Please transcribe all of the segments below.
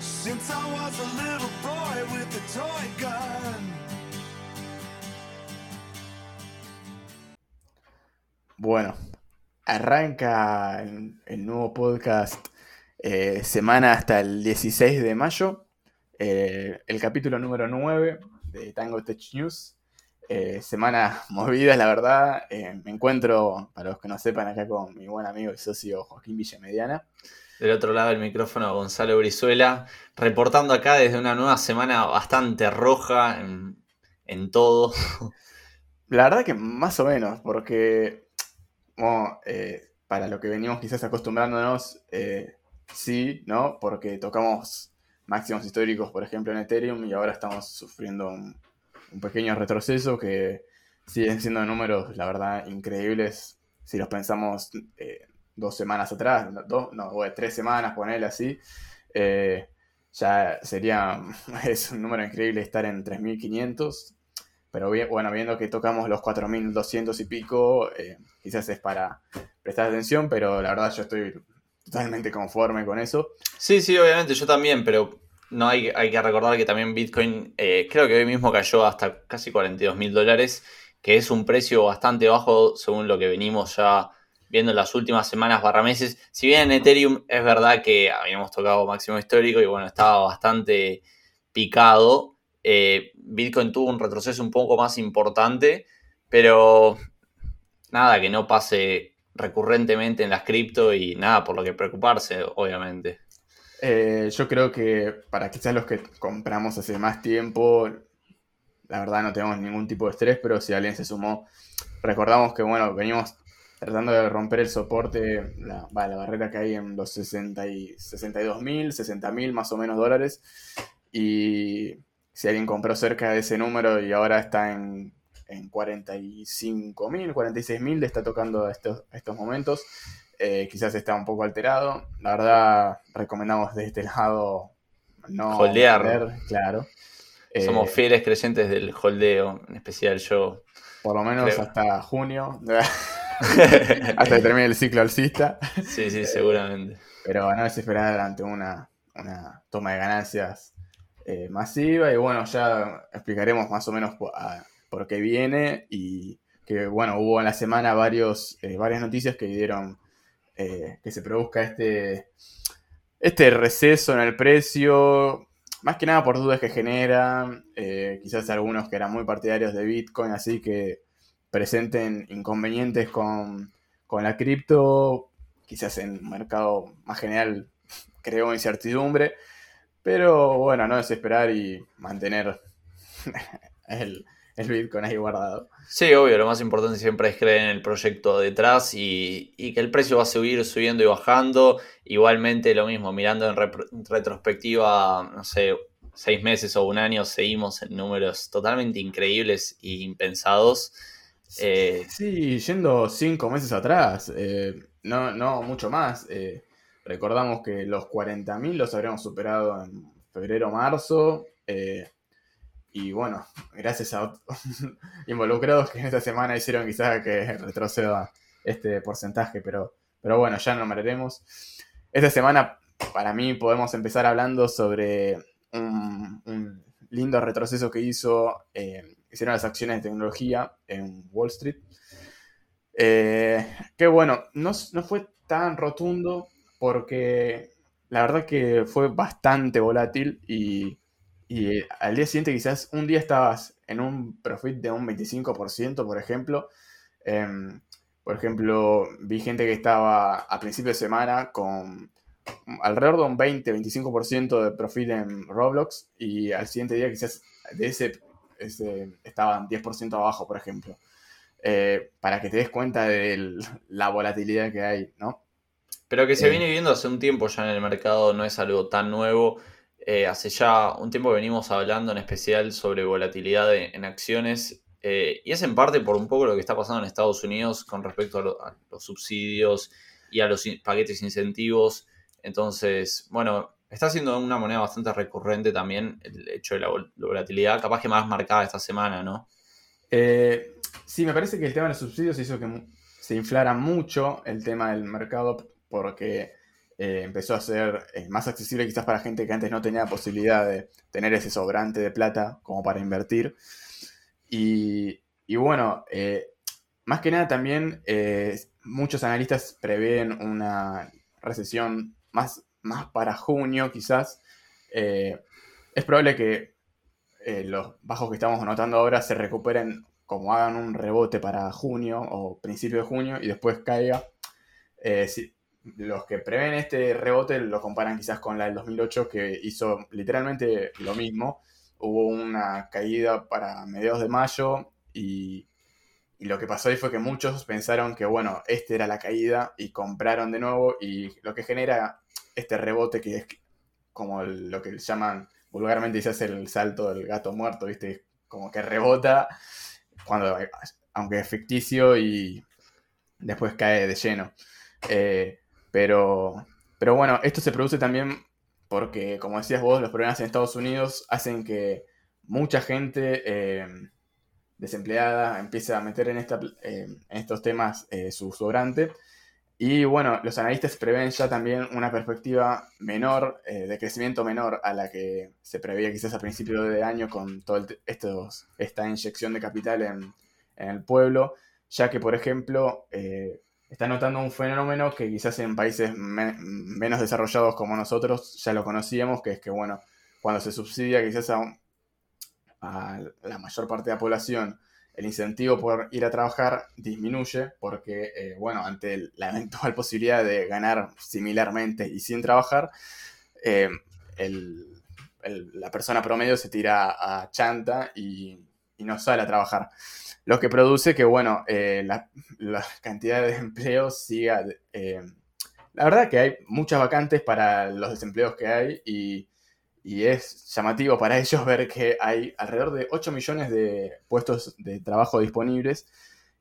Since I was a little boy with a toy gun. Bueno, arranca el, el nuevo podcast eh, semana hasta el 16 de mayo, eh, el capítulo número 9 de Tango Tech News. Eh, semana movida, la verdad. me encuentro, para los que no sepan, acá con mi buen amigo y socio Joaquín Villamediana. Del otro lado del micrófono, Gonzalo Brizuela, reportando acá desde una nueva semana bastante roja en, en todo. La verdad que más o menos, porque para lo que venimos quizás acostumbrándonos, sí, ¿no? Porque tocamos máximos históricos, por ejemplo, en Ethereum y ahora estamos sufriendo un, pequeño retroceso que siguen siendo números, la verdad, increíbles. Si los pensamos eh, dos semanas atrás, no, tres semanas, ponerle así, eh, ya sería, es un número increíble estar en 3.500. Pero bueno, viendo que tocamos los 4.200 y pico, eh, quizás es para prestar atención, pero la verdad yo estoy totalmente conforme con eso. Sí, sí, obviamente, yo también, pero no hay, hay que recordar que también Bitcoin eh, creo que hoy mismo cayó hasta casi 42 mil dólares, que es un precio bastante bajo según lo que venimos ya viendo en las últimas semanas barra meses. Si bien en Ethereum es verdad que habíamos tocado máximo histórico y bueno, estaba bastante picado, eh, Bitcoin tuvo un retroceso un poco más importante, pero nada que no pase recurrentemente en las cripto y nada por lo que preocuparse, obviamente. Eh, yo creo que para quizás los que compramos hace más tiempo, la verdad no tenemos ningún tipo de estrés, pero si alguien se sumó, recordamos que bueno, venimos tratando de romper el soporte, la, la barrera que hay en los 60 y 62 mil, 60 mil más o menos dólares. Y si alguien compró cerca de ese número y ahora está en en 45 mil, 46 mil le está tocando estos, estos momentos. Eh, quizás está un poco alterado. La verdad, recomendamos de este lado no holdear. claro. Somos eh, fieles creyentes del holdeo, en especial yo. Por lo menos hasta junio. hasta que termine el ciclo alcista. Sí, sí, seguramente. Pero no esperar ante una, una toma de ganancias eh, masiva. Y bueno, ya explicaremos más o menos a, porque viene y que bueno, hubo en la semana varios, varias noticias que dieron eh, que se produzca este, este receso en el precio, más que nada por dudas que genera, eh, quizás algunos que eran muy partidarios de Bitcoin, así que presenten inconvenientes con, con la cripto, quizás en mercado más general creó incertidumbre, pero bueno, no desesperar y mantener el, el Bitcoin ahí guardado. Sí, obvio, lo más importante siempre es creer en el proyecto detrás y, que el precio va a subir subiendo y bajando. Igualmente lo mismo, mirando en retrospectiva, no sé, seis meses o un año, seguimos en números totalmente increíbles e impensados. Eh, sí, yendo cinco meses atrás, eh, no, no mucho más. Eh, recordamos que los 40.000 los habríamos superado en febrero, marzo. Y bueno, gracias a involucrados que esta semana hicieron quizás que retroceda este porcentaje, pero, pero bueno, ya no mararemos. Esta semana, para mí, podemos empezar hablando sobre un, lindo retroceso que hizo, eh, hicieron las acciones de tecnología en Wall Street. Eh, que bueno, no, no fue tan rotundo porque la verdad que fue bastante volátil y y al día siguiente quizás un día estabas en un profit de un 25%, por ejemplo. Em, por ejemplo, vi gente que estaba a principio de semana con alrededor de un 20-25% de profit en Roblox y al siguiente día quizás de ese, estaban 10% abajo, por ejemplo. Eh, para que te des cuenta de la volatilidad que hay, ¿no? Pero que se eh. viene viendo hace un tiempo ya en el mercado, no es algo tan nuevo. Eh, hace ya un tiempo venimos hablando en especial sobre volatilidad en acciones eh, y es en parte por un poco lo que está pasando en Estados Unidos con respecto a, los subsidios y a los paquetes incentivos. Entonces, bueno, está siendo una moneda bastante recurrente también el hecho de la, volatilidad, capaz que más marcada esta semana, ¿no? Eh, sí, me parece que el tema de los subsidios hizo que se inflara mucho el tema del mercado porque eh, empezó a ser eh, más accesible quizás para gente que antes no tenía posibilidad de tener ese sobrante de plata como para invertir. Y, bueno, eh, más que nada también muchos analistas prevén una recesión más, más para junio quizás. es probable que los bajos que estamos notando ahora se recuperen como hagan un rebote para junio o principio de junio y después caiga. Si, los que prevén este rebote lo comparan quizás con la del 2008 que hizo literalmente lo mismo. Hubo una caída para mediados de mayo y, lo que pasó ahí fue que muchos pensaron que, bueno, esta era la caída y compraron de nuevo y lo que genera este rebote que es como lo que llaman vulgarmente hace el salto del gato muerto, ¿viste? Como que rebota cuando, aunque es ficticio y después cae de lleno. Eh, pero, pero bueno, esto se produce también porque, como decías vos, los problemas en Estados Unidos hacen que mucha gente eh, desempleada empiece a meter en, eh, estos temas eh, su sobrante. Y bueno, los analistas prevén ya también una perspectiva menor, de crecimiento menor a la que se preveía quizás a principio de año con toda esta inyección de capital en, el pueblo, ya que, por ejemplo, está notando un fenómeno que quizás en países menos desarrollados como nosotros ya lo conocíamos, que es que, bueno, cuando se subsidia quizás a, la mayor parte de la población, el incentivo por ir a trabajar disminuye porque, eh, bueno, ante la eventual posibilidad de ganar similarmente y sin trabajar, eh, la persona promedio se tira a chanta y no sale a trabajar. Lo que produce que, bueno, eh, la, cantidad de empleos siga... Eh, la verdad que hay muchas vacantes para los desempleos que hay y, es llamativo para ellos ver que hay alrededor de 8 millones de puestos de trabajo disponibles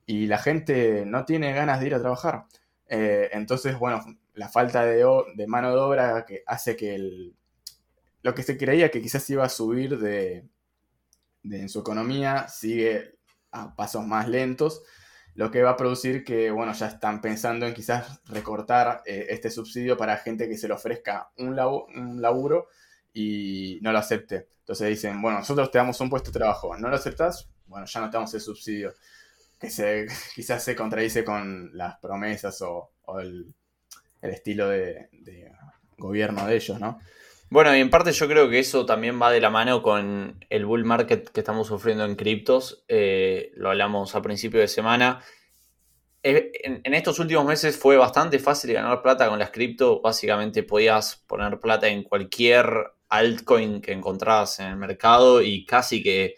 y la gente no tiene ganas de ir a trabajar. Eh, entonces, bueno, la falta de, de, mano de obra que hace que el, lo que se creía que quizás iba a subir de, de en su economía sigue a pasos más lentos, lo que va a producir que, bueno, ya están pensando en quizás recortar eh, este subsidio para gente que se le ofrezca un, laburo y no lo acepte. Entonces dicen, bueno, nosotros te damos un puesto de trabajo, ¿no lo aceptas? Bueno, ya no te damos el subsidio. Que se, quizás se contradice con las promesas o, el, estilo de, de gobierno de ellos, ¿no? Bueno, y en parte yo creo que eso también va de la mano con el bull market que estamos sufriendo en criptos. Eh, lo hablamos a principio de semana. Eh, en, estos últimos meses fue bastante fácil ganar plata con las cripto. Básicamente podías poner plata en cualquier altcoin que encontrabas en el mercado y casi que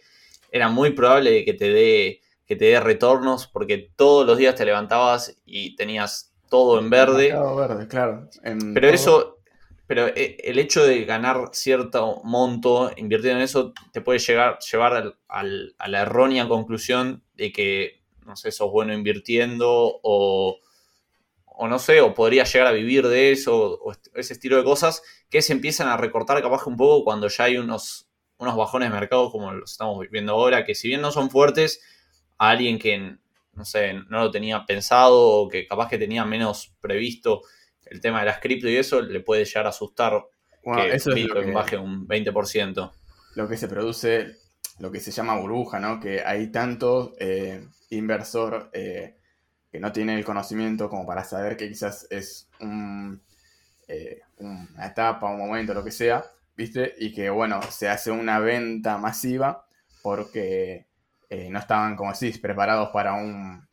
era muy probable que te dé que te dé retornos porque todos los días te levantabas y tenías todo en verde. verde, claro. Pero eso pero eh, el hecho de ganar cierto monto invirtiendo en eso te puede llegar, llevar a la errónea conclusión de que, no sé, sos bueno invirtiendo o, no sé, o podría llegar a vivir de eso o ese estilo de cosas que se empiezan a recortar capaz un poco cuando ya hay unos, unos bajones de mercado como los estamos viviendo ahora, que si bien no son fuertes, a alguien que, no sé, no lo tenía pensado o que capaz que tenía menos previsto el tema de las cripto y eso le puede llegar a asustar que eso Bitcoin baje un 20%. Lo que se produce, lo que se llama burbuja, ¿no? Que hay tanto eh, inversor eh, que no tiene el conocimiento como para saber que quizás es eh, una etapa, un momento, lo que sea, ¿viste? Y que, bueno, se hace una venta masiva porque no estaban, como decís, preparados para un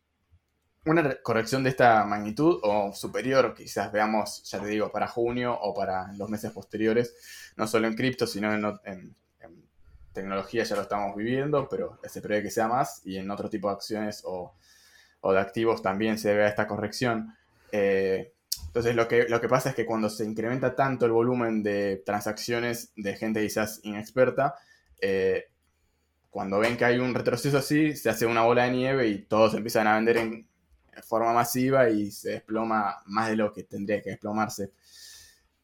una corrección de esta magnitud o superior, quizás veamos, ya te digo, para junio o para los meses posteriores, no solo en cripto, sino en, tecnología ya lo estamos viviendo, pero se prevé que sea más y en otro tipo de acciones o, de activos también se vea esta corrección. Eh, entonces lo que, lo que pasa es que cuando se incrementa tanto el volumen de transacciones de gente quizás inexperta, eh, cuando ven que hay un retroceso así, se hace una bola de nieve y todos empiezan a vender en, forma masiva y se desploma más de lo que tendría que desplomarse.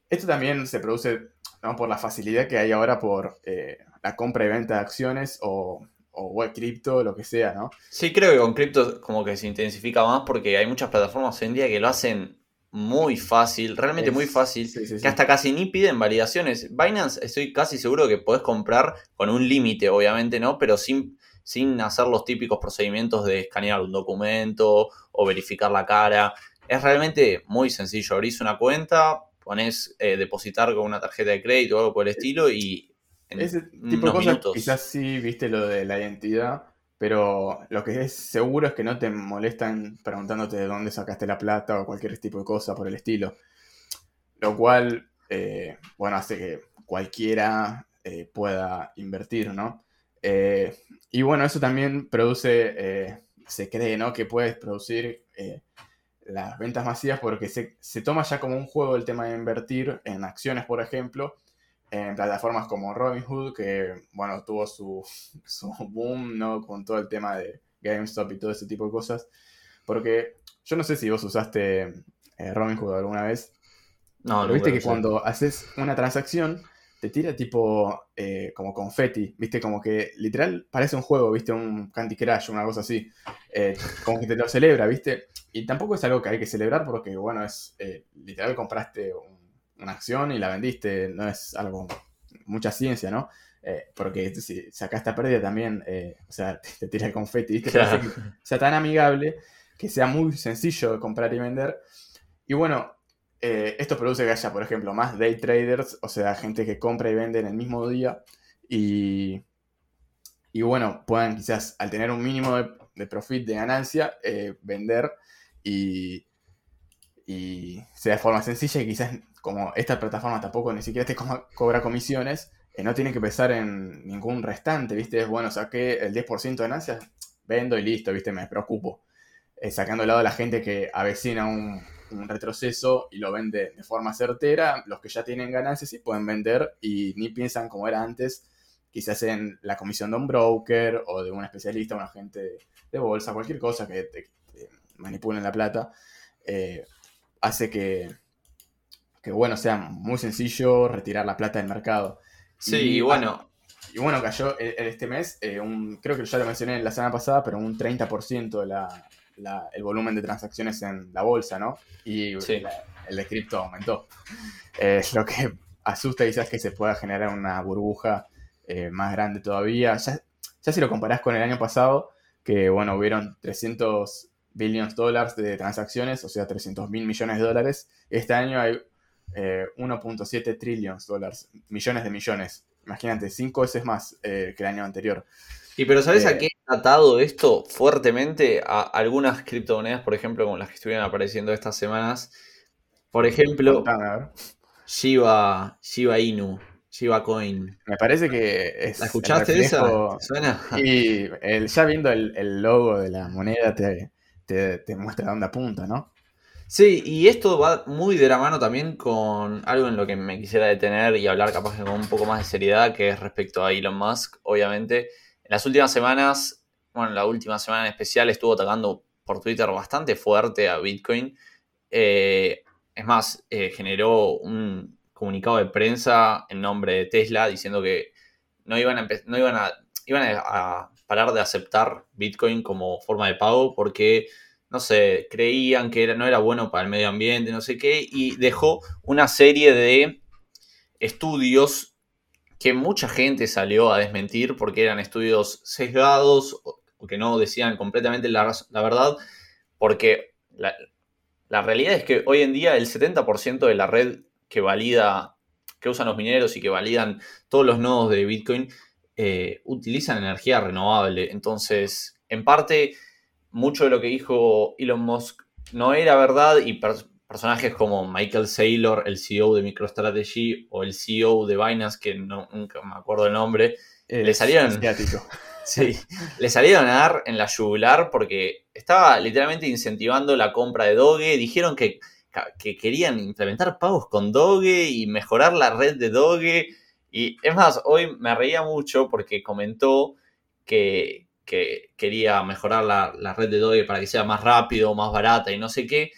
Esto también se produce por la facilidad que hay ahora por eh, la compra y venta de acciones o, o web cripto, lo que sea, ¿no? Sí, creo que con cripto como que se intensifica más porque hay muchas plataformas hoy en día que lo hacen muy fácil, realmente muy fácil, que hasta casi ni piden validaciones. Binance estoy casi seguro que podés comprar con un límite, obviamente, ¿no? Pero sin, sin hacer los típicos procedimientos de escanear un documento o verificar la cara. Es realmente muy sencillo. Abrís una cuenta, pones eh, depositar con una tarjeta de crédito o algo por el estilo y en Ese tipo de cosas quizás sí viste lo de la identidad, pero lo que es seguro es que no te molestan preguntándote de dónde sacaste la plata o cualquier tipo de cosa por el estilo. Lo cual, eh, bueno, hace que cualquiera eh, pueda invertir, ¿no? Y bueno, eso también produce, se cree, ¿no? Que puedes producir las ventas masivas porque se, toma ya como un juego el tema de invertir en acciones, por ejemplo, en plataformas como Robinhood, que, bueno, tuvo su, boom, ¿no? Con todo el tema de GameStop y todo ese tipo de cosas. Porque yo no sé si vos usaste eh, Robinhood alguna vez. No, pero viste que cuando haces una transacción, te tira tipo eh, como confetti, viste, como que literal parece un juego, viste, un Candy Crush, una cosa así, eh, como que te lo celebra, viste, y tampoco es algo que hay que celebrar porque, bueno, es eh, literal compraste una acción y la vendiste, no es algo, mucha ciencia, ¿no? porque si sacaste a pérdida también, o sea, te, tira el confetti, viste, que sea tan amigable, que sea muy sencillo de comprar y vender, y bueno, eh, esto produce que haya, por ejemplo, más day traders, o sea, gente que compra y vende en el mismo día y, y bueno, puedan quizás al tener un mínimo de, profit, de ganancia, eh, vender y, y sea de forma sencilla y quizás como esta plataforma tampoco ni siquiera te cobra comisiones, eh, no tiene que pensar en ningún restante, ¿viste? Es bueno, saqué el 10% de ganancias, vendo y listo, ¿viste? Me preocupo. sacando al lado a la gente que avecina un un retroceso y lo vende de forma certera, los que ya tienen ganancias sí pueden vender y ni piensan como era antes, quizás en la comisión de un broker o de un especialista, un agente de bolsa, cualquier cosa que te, manipulen la plata, eh, hace que, que, bueno, sea muy sencillo retirar la plata del mercado. Sí, y, bueno. Y bueno, cayó este mes, eh, un, creo que ya lo mencioné la semana pasada, pero un 30% de la, el volumen de transacciones en la bolsa, ¿no? Y el de cripto aumentó. Eh, lo que asusta quizás que se pueda generar una burbuja eh, más grande todavía. Ya, ya, si lo comparás con el año pasado, que bueno, hubieron 300 billions dólares de transacciones, o sea, 300 mil millones de dólares. Este año hay 1.7 eh, trillions dólares, millones de millones. Imagínate, cinco veces más que el año anterior. Y pero ¿sabes a qué ha atado esto fuertemente? A algunas criptomonedas, por ejemplo, como las que estuvieron apareciendo estas semanas. Por ejemplo, Shiba, Shiba Inu, Shiba Coin. Me parece que es. ¿La escuchaste esa? ¿Suena? Y el, ya viendo el, logo de la moneda te, te, muestra dónde apunta, ¿no? Sí, y esto va muy de la mano también con algo en lo que me quisiera detener y hablar capaz con un poco más de seriedad, que es respecto a Elon Musk, obviamente. En las últimas semanas, bueno, la última semana en especial estuvo atacando por Twitter bastante fuerte a Bitcoin. Eh, es más, eh, generó un comunicado de prensa en nombre de Tesla diciendo que no iban a, no iban a, iban a parar de aceptar Bitcoin como forma de pago porque, no sé, creían que no era bueno para el medio ambiente, no sé qué, y dejó una serie de estudios que mucha gente salió a desmentir porque eran estudios sesgados o que no decían completamente la, verdad, porque la, realidad es que hoy en día el 70% de la red que valida, que usan los mineros y que validan todos los nodos de Bitcoin, eh, utilizan energía renovable. Entonces, en parte, mucho de lo que dijo Elon Musk no era verdad y personajes como Michael Saylor, el CEO de MicroStrategy, o el CEO de Binance, que no, nunca me acuerdo el nombre, le salieron. Sí, le salieron a dar en la yugular porque estaba literalmente incentivando la compra de Doge. Dijeron que, que querían implementar pagos con Doge y mejorar la red de Doge. Y es más, hoy me reía mucho porque comentó que, que quería mejorar la, la red de Doge para que sea más rápido, más barata y no sé qué.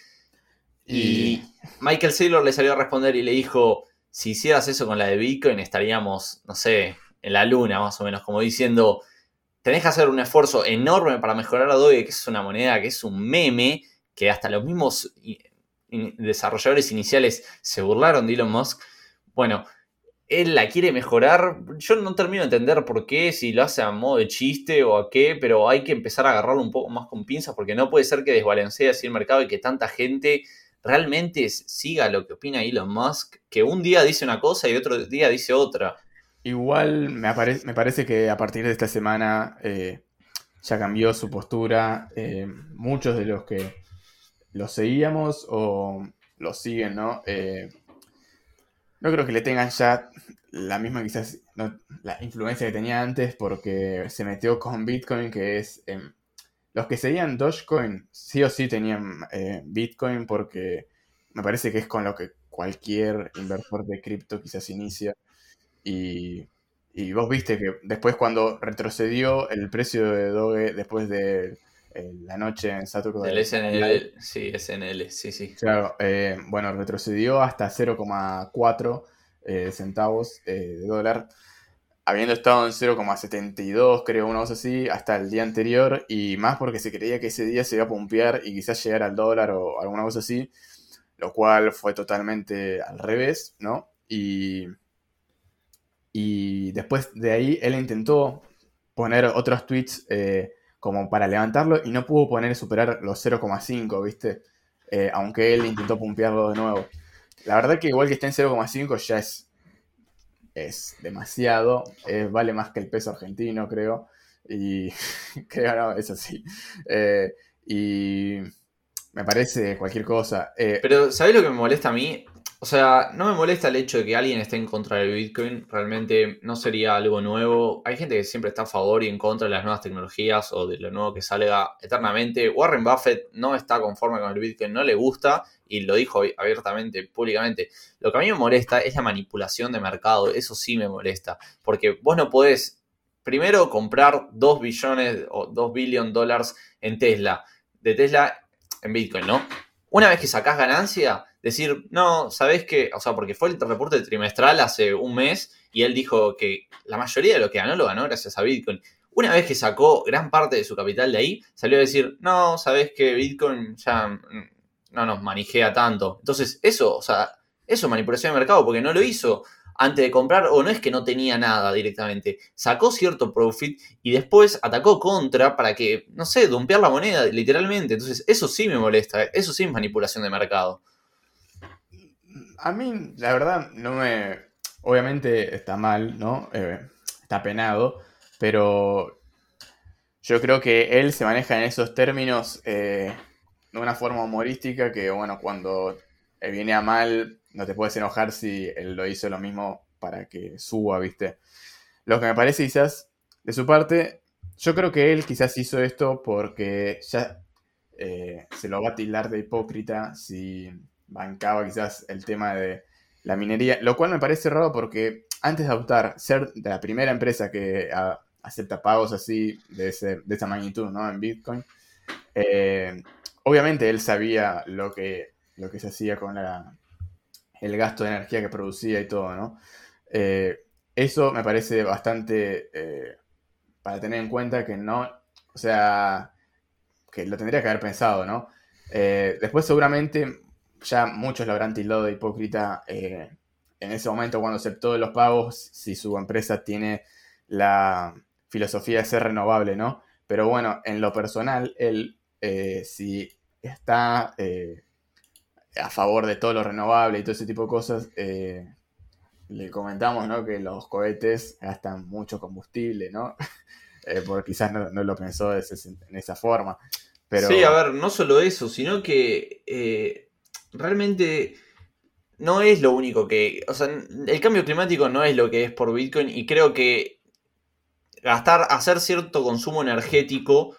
Y Michael Saylor le salió a responder y le dijo, si hicieras eso con la de Bitcoin estaríamos, no sé, en la luna más o menos, como diciendo, tenés que hacer un esfuerzo enorme para mejorar a Doge, que es una moneda que es un meme, que hasta los mismos desarrolladores iniciales se burlaron de Elon Musk. Bueno, él la quiere mejorar. Yo no termino de entender por qué, si lo hace a modo de chiste o a qué, pero hay que empezar a agarrarlo un poco más con pinzas porque no puede ser que desbalancee así el mercado y que tanta gente realmente siga lo que opina Elon Musk, que un día dice una cosa y otro día dice otra. Igual me, me parece que a partir de esta semana eh, ya cambió su postura. Eh, muchos de los que lo seguíamos o lo siguen, ¿no? Eh, no creo que le tengan ya la misma quizás la influencia que tenía antes porque se metió con Bitcoin, que es... Em, los que seguían Dogecoin sí o sí tenían eh, Bitcoin porque me parece que es con lo que cualquier inversor de cripto quizás inicia. Y, y vos viste que después cuando retrocedió el precio de Doge después de eh, la noche en Saturday. El SNL, sí, SNL, sí, sí. Claro, eh, bueno, retrocedió hasta 0,4 eh, centavos de dólar, habiendo estado en 0,72, creo, una cosa así, hasta el día anterior, y más porque se creía que ese día se iba a pumpear y quizás llegar al dólar o alguna cosa así, lo cual fue totalmente al revés, ¿no? Y, y después de ahí él intentó poner otros tweets como para levantarlo y no pudo poner superar los 0,5, ¿viste? Eh, aunque él intentó pumpearlo de nuevo. La verdad que igual que esté en 0,5 ya es, es demasiado, vale más que el peso argentino, creo. Y creo, no, eso sí. Eh, y me parece cualquier cosa. Eh, Pero, ¿sabés lo que me molesta a mí? O sea, no me molesta el hecho de que alguien esté en contra del Bitcoin, realmente no sería algo nuevo. Hay gente que siempre está a favor y en contra de las nuevas tecnologías o de lo nuevo que salga eternamente. Warren Buffett no está conforme con el Bitcoin, no le gusta y lo dijo abiertamente, públicamente. Lo que a mí me molesta es la manipulación de mercado, eso sí me molesta, porque vos no podés primero comprar 2 billones o 2 billion dólares en Tesla, de Tesla en Bitcoin, ¿no? Una vez que sacás ganancia, decir, no, ¿sabés qué? O sea, porque fue el reporte trimestral hace un mes y él dijo que la mayoría de lo que ganó lo ganó gracias a Bitcoin. Una vez que sacó gran parte de su capital de ahí, salió a decir, no, ¿sabés que Bitcoin ya no nos manijea tanto? Entonces, eso, o sea, eso es manipulación de mercado porque no lo hizo antes de comprar, o no es que no tenía nada directamente, sacó cierto profit y después atacó contra para que, no sé, dumpear la moneda, literalmente. Entonces, eso sí me molesta, eso sí es manipulación de mercado. A mí, la verdad, no me. Obviamente está mal, ¿no? Eh, está penado, pero yo creo que él se maneja en esos términos eh, de una forma humorística que, bueno, cuando viene a mal no te puedes enojar si él lo hizo lo mismo para que suba, ¿viste? Lo que me parece quizás de su parte, yo creo que él quizás hizo esto porque ya eh, se lo va a tildar de hipócrita si bancaba quizás el tema de la minería, lo cual me parece raro porque antes de adoptar, ser de la primera empresa que acepta pagos así de, ese, de esa magnitud, ¿no? En Bitcoin, eh, obviamente él sabía lo que, lo que se hacía con el gasto de energía que producía y todo, ¿no? Eh, eso me parece bastante eh, para tener en cuenta que no, o sea, que lo tendría que haber pensado, ¿no? Después seguramente ya muchos lo habrán tildado de hipócrita en ese momento cuando aceptó los pagos, si su empresa tiene la filosofía de ser renovable, ¿no? Pero bueno, en lo personal, él, si está a favor de todo lo renovable y todo ese tipo de cosas, eh, le comentamos ¿no? que los cohetes gastan mucho combustible, ¿no? Eh, porque quizás no, lo pensó en esa forma. Pero... Sí, a ver, no solo eso, sino que eh, realmente no es lo único que. O sea, el cambio climático no es lo que es por Bitcoin y creo que gastar, hacer cierto consumo energético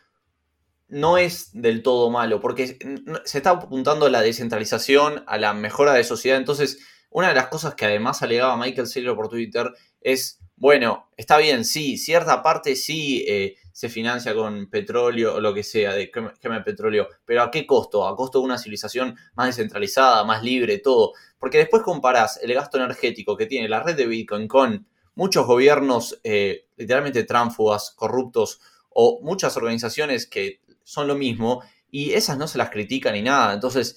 no es del todo malo, porque se está apuntando a la descentralización, a la mejora de sociedad. Entonces, una de las cosas que además alegaba Michael Saylor por Twitter es, bueno, está bien, sí, cierta parte sí eh, se financia con petróleo o lo que sea, de quema de petróleo, pero ¿a qué costo? A costo de una civilización más descentralizada, más libre, todo. Porque después comparás el gasto energético que tiene la red de Bitcoin con muchos gobiernos eh, literalmente tránfugas, corruptos o muchas organizaciones que son lo mismo y esas no se las critican ni nada. Entonces,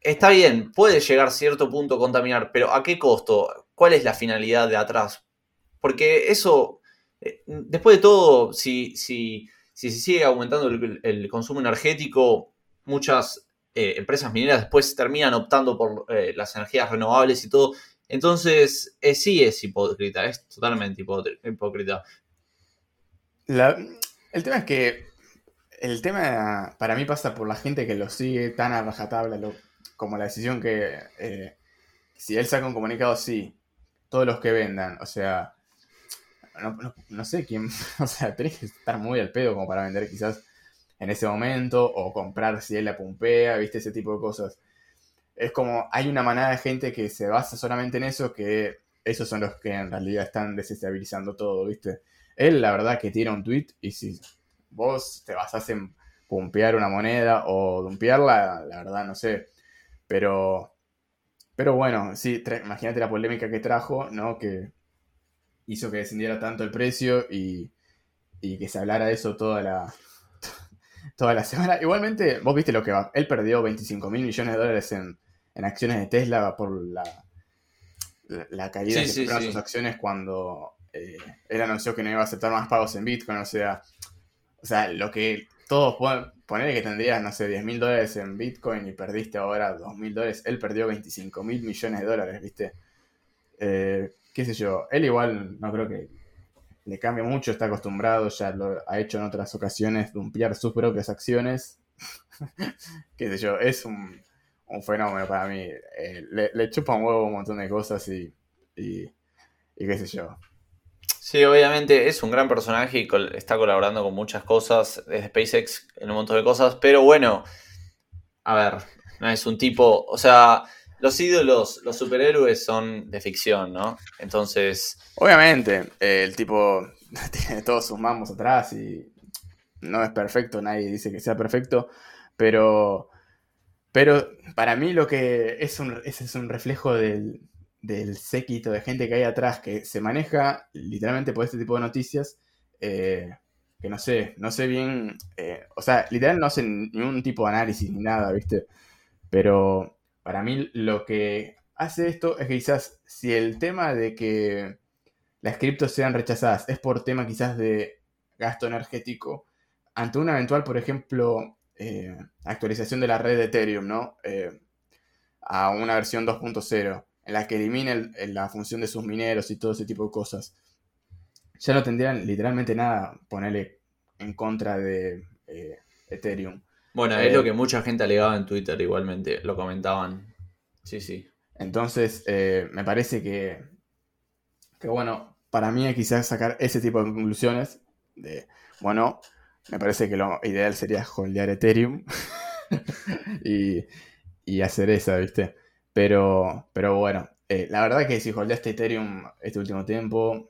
está bien, puede llegar a cierto punto a contaminar, pero ¿a qué costo? ¿Cuál es la finalidad de atrás? Porque eso, eh, después de todo, si, si, si se sigue aumentando el, consumo energético, muchas eh, empresas mineras después terminan optando por eh, las energías renovables y todo. Entonces, sí es hipócrita, es totalmente hipócrita. el tema es que el tema para mí pasa por la gente que lo sigue tan a rajatabla como la decisión que si él saca un comunicado, sí, todos los que vendan, o sea, no, sé quién, o sea, tenés que estar muy al pedo como para vender quizás en ese momento o comprar si él la pumpea, viste, ese tipo de cosas. Es como, hay una manada de gente que se basa solamente en eso, que esos son los que en realidad están desestabilizando todo, viste. Él, la verdad, que tira un tweet y si vos te basás en pumpear una moneda o dumpearla, la verdad, no sé. Pero, pero bueno, sí, imagínate la polémica que trajo, ¿no? Que hizo que descendiera tanto el precio y, que se hablara de eso toda la, toda la semana. Igualmente, vos viste lo que va. Él perdió 25 mil millones de dólares en, acciones de Tesla por la, la, caída de sus acciones cuando eh, él anunció que no iba a aceptar más pagos en Bitcoin. O sea, o sea lo que todos pueden poner que tendrías, no sé, 10 mil dólares en Bitcoin y perdiste ahora 2 mil dólares. Él perdió 25 mil millones de dólares, ¿viste? Eh, qué sé yo, él igual no creo que le cambie mucho, está acostumbrado, ya lo ha hecho en otras ocasiones, dumpear sus propias acciones. qué sé yo, es un, fenómeno para mí. Eh, le, chupa un huevo un montón de cosas y, y, qué sé yo. Sí, obviamente es un gran personaje y está colaborando con muchas cosas, desde SpaceX en un montón de cosas, pero bueno, a ver, no es un tipo, o sea, los ídolos, los superhéroes son de ficción, ¿no? Entonces. Obviamente, el tipo tiene todos sus mamos atrás y no es perfecto, nadie dice que sea perfecto, pero. Pero para mí lo que es un, ese es un reflejo del, del séquito de gente que hay atrás que se maneja literalmente por este tipo de noticias. Eh, que no sé, no sé bien, eh, o sea, literal no hacen ningún tipo de análisis ni nada, ¿viste? Pero para mí lo que hace esto es que quizás si el tema de que las criptos sean rechazadas es por tema quizás de gasto energético, ante una eventual, por ejemplo, eh, actualización de la red de Ethereum, ¿no? Eh, a una versión 2.0, en la que elimine la función de sus mineros y todo ese tipo de cosas, ya no tendrían literalmente nada ponerle en contra de eh, Ethereum. Bueno, es lo eh, que mucha gente alegaba en Twitter igualmente, lo comentaban. Sí, sí. Entonces, eh, me parece que, que, bueno, para mí quizás sacar ese tipo de conclusiones de, bueno, me parece que lo ideal sería holdear Ethereum y, y, hacer esa, ¿viste? Pero, pero bueno, eh, la verdad que si holdeaste Ethereum este último tiempo,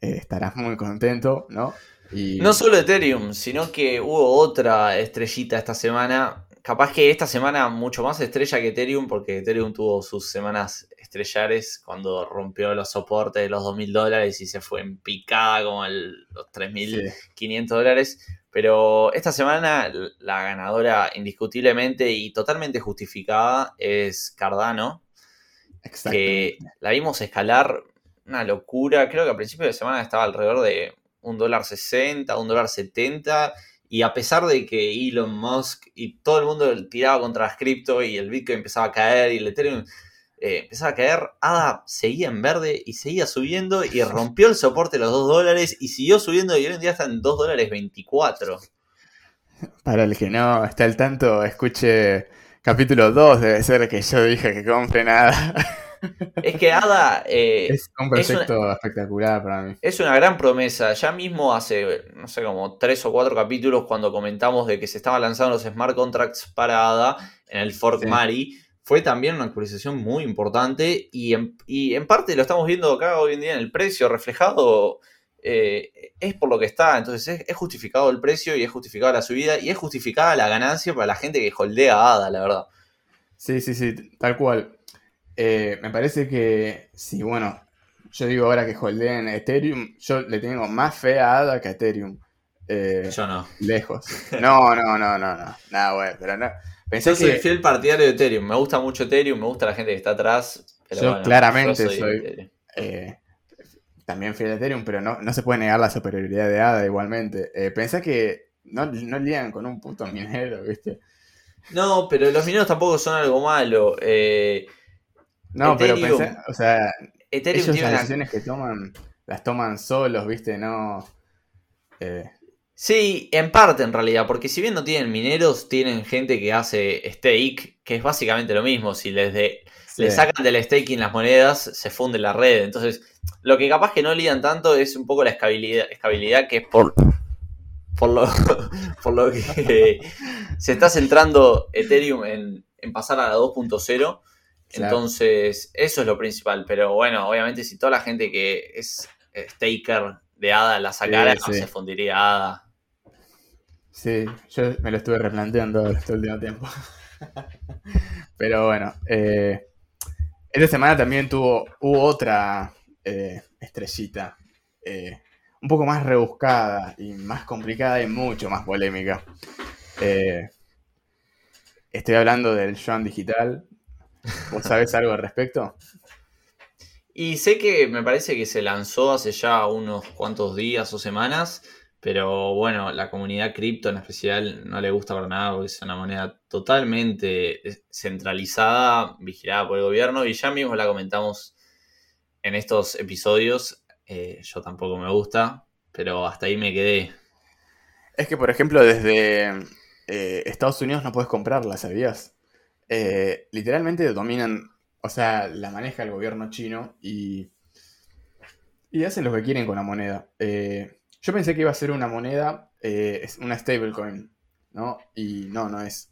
estarás muy contento, ¿no? No solo Ethereum, sino que hubo otra estrellita esta semana. Capaz que esta semana mucho más estrella que Ethereum, porque Ethereum tuvo sus semanas estrellares cuando rompió los soportes de los 2.000 dólares y se fue en picada como el, los 3.500 dólares. Pero esta semana la ganadora indiscutiblemente y totalmente justificada es Cardano. Que la vimos escalar una locura. Creo que a principio de semana estaba alrededor de un dólar 60, un dólar 70. Y a pesar de que Elon Musk y todo el mundo tiraba contra las cripto y el Bitcoin empezaba a caer y el Ethereum eh, empezaba a caer, ADA seguía en verde y seguía subiendo y rompió el soporte de los 2 dólares y siguió subiendo y hoy en día está en 2 dólares 24. Para el que no está al tanto, escuche capítulo 2, debe ser que yo dije que compre nada. Es que Ada. Eh, es un proyecto espectacular para mí. Es una gran promesa. Ya mismo hace, no sé, como tres o cuatro capítulos cuando comentamos de que se estaban lanzando los smart contracts para Ada en el Fork Mari. Fue también una actualización muy importante y en, parte lo estamos viendo acá hoy en día en el precio reflejado. Eh, es por lo que está, entonces es, justificado el precio y es justificada la subida y es justificada la ganancia para la gente que holdea a ADA, la verdad. Sí, sí, sí, tal cual. Eh, me parece que, si bueno, yo digo ahora que holdeen Ethereum, yo le tengo más fe a ADA que a Ethereum. Eh, Yo no. Lejos. No, no, no, no, no. Nada, bueno, pero no. Pensé Yo soy que fiel partidario de Ethereum. Me gusta mucho Ethereum, me gusta la gente que está atrás. Pero Yo bueno, claramente yo soy- Ethereum. eh, también fiel a Ethereum, pero no, no se puede negar la superioridad de ADA igualmente. Eh, pensé que no, no lían con un puto minero, ¿viste? No, pero los mineros tampoco son algo malo. Eh, No, pero Ethereum. pensé, o sea, Ethereum ellos las que toman, las toman solos, ¿viste? No. eh, Sí, en parte en realidad, porque si bien no tienen mineros, tienen gente que hace stake, que es básicamente lo mismo. Si les, de, sí. le sacan del staking las monedas, se funde la red. Entonces, lo que capaz que no lidan tanto es un poco la escabilidad, escabilidad que es por, por, lo, por lo que se está centrando Ethereum en, en pasar a la 2.0. Claro. Entonces, eso es lo principal. Pero bueno, obviamente, si toda la gente que es staker de ADA la sacara, Sí, no sí. se fundiría ADA. Sí, yo me lo estuve replanteando este último tiempo. Pero bueno, eh, esta semana también tuvo, hubo otra eh, estrellita, eh, un poco más rebuscada y más complicada y mucho más polémica. Eh, estoy hablando del Yuan Digital. ¿Vos sabés algo al respecto? Y sé que me parece que se lanzó hace ya unos cuantos días o semanas, pero bueno, la comunidad cripto en especial no le gusta para nada porque es una moneda totalmente centralizada, vigilada por el gobierno y ya mismo la comentamos en estos episodios. Eh, yo tampoco me gusta, pero hasta ahí me quedé. Es que, por ejemplo, desde eh, Estados Unidos no puedes comprarla, ¿sabías? Eh, literalmente dominan, o sea, la maneja el gobierno chino y, y hacen lo que quieren con la moneda. Eh, yo pensé que iba a ser una moneda, eh, una stablecoin, ¿no? Y no, no es.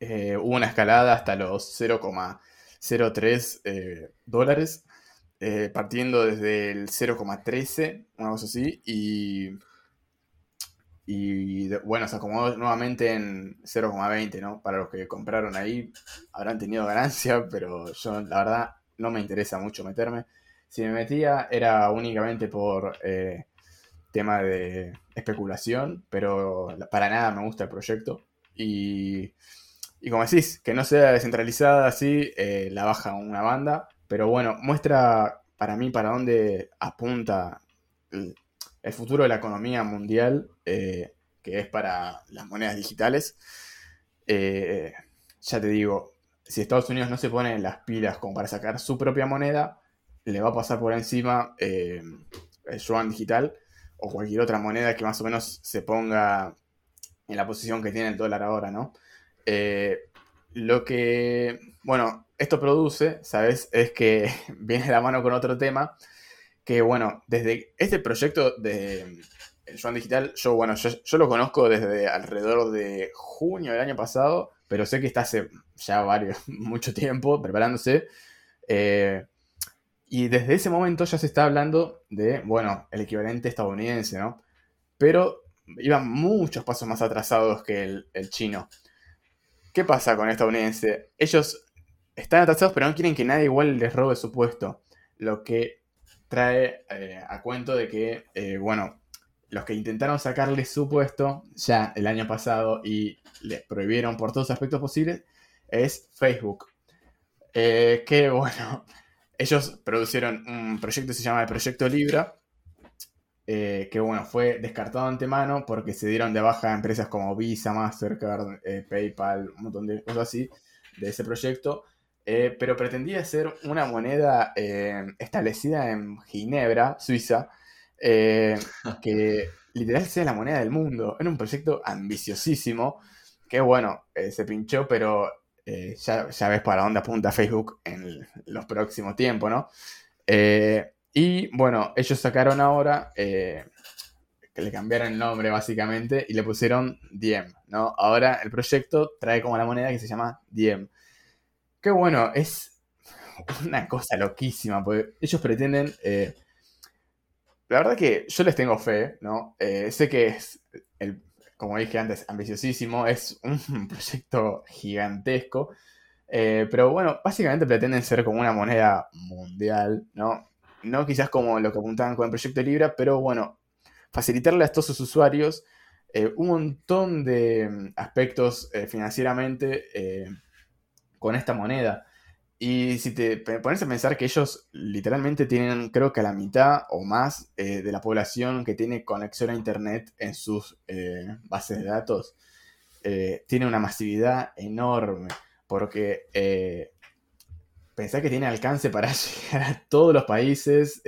Eh, hubo una escalada hasta los 0,03 eh, dólares, partiendo desde el 0,13, una cosa así, y y bueno, se acomodó nuevamente en 0,20, ¿no? Para los que compraron ahí, habrán tenido ganancia, pero yo la verdad no me interesa mucho meterme. Si me metía era únicamente por eh, tema de especulación, pero para nada me gusta el proyecto. Y, y como decís, que no sea descentralizada así, eh, la baja una banda, pero bueno, muestra para mí para dónde apunta el futuro de la economía mundial, eh, que es para las monedas digitales. Eh, ya te digo, si Estados Unidos no se pone las pilas como para sacar su propia moneda, le va a pasar por encima eh, el yuan digital o cualquier otra moneda que más o menos se ponga en la posición que tiene el dólar ahora, ¿no? Lo que, bueno, esto produce, ¿sabes? Es que viene de la mano con otro tema, que bueno, desde este proyecto de el Digital, yo, bueno, yo, lo conozco desde alrededor de junio del año pasado, pero sé que está hace ya varios, mucho tiempo preparándose. eh, y desde ese momento ya se está hablando de, bueno, el equivalente estadounidense, ¿no? Pero iban muchos pasos más atrasados que el, el chino. ¿Qué pasa con el estadounidense? Ellos están atrasados, pero no quieren que nadie igual les robe su puesto. Lo que trae eh, a cuento de que, eh, bueno, los que intentaron sacarle su puesto ya el año pasado y les prohibieron por todos aspectos posibles es Facebook. Eh, que bueno, ellos producieron un proyecto que se llama el Proyecto Libra, eh, que bueno, fue descartado de antemano porque se dieron de baja empresas como Visa, Mastercard, eh, PayPal, un montón de cosas así de ese proyecto. Pero pretendía ser una moneda establecida en Ginebra, Suiza, eh, que literal sea la moneda del mundo. Era un proyecto ambiciosísimo, que bueno, eh, se pinchó, pero eh, ya, ya ves para dónde apunta Facebook en los próximos tiempos, ¿no? Y bueno, ellos sacaron ahora, que le cambiaron el nombre básicamente y le pusieron Diem, ¿no? Ahora el proyecto trae como la moneda que se llama Diem. Que bueno, es una cosa loquísima, porque ellos pretenden... eh, la verdad que yo les tengo fe, ¿no? Eh, sé que es, el, como dije antes, ambiciosísimo, es un proyecto gigantesco, eh, pero bueno, básicamente pretenden ser como una moneda mundial, ¿no? No quizás como lo que apuntaban con el proyecto Libra, pero bueno, facilitarle a todos sus usuarios eh, un montón de mm, aspectos financieramente con esta moneda. Y si te pones a pensar que ellos literalmente tienen, creo que la mitad o más de la población que tiene conexión a Internet en sus bases de datos, tiene una masividad enorme. Porque pensá que tiene alcance para llegar a todos los países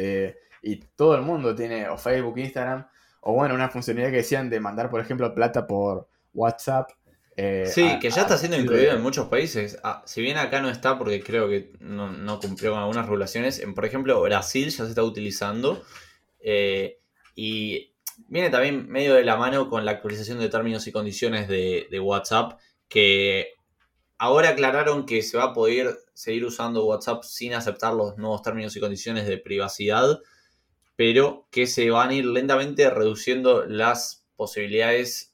y todo el mundo tiene o Facebook, Instagram o bueno, una funcionalidad que decían de mandar, por ejemplo, plata por WhatsApp. Eh, sí, que ya está siendo incluido en muchos países. Ah, si bien acá no está porque creo que no, cumplió con algunas regulaciones, en, por ejemplo, Brasil ya se está utilizando. Eh, y viene también medio de la mano con la actualización de términos y condiciones de, de WhatsApp, que ahora aclararon que se va a poder seguir usando WhatsApp sin aceptar los nuevos términos y condiciones de privacidad pero que se van a ir lentamente reduciendo las posibilidades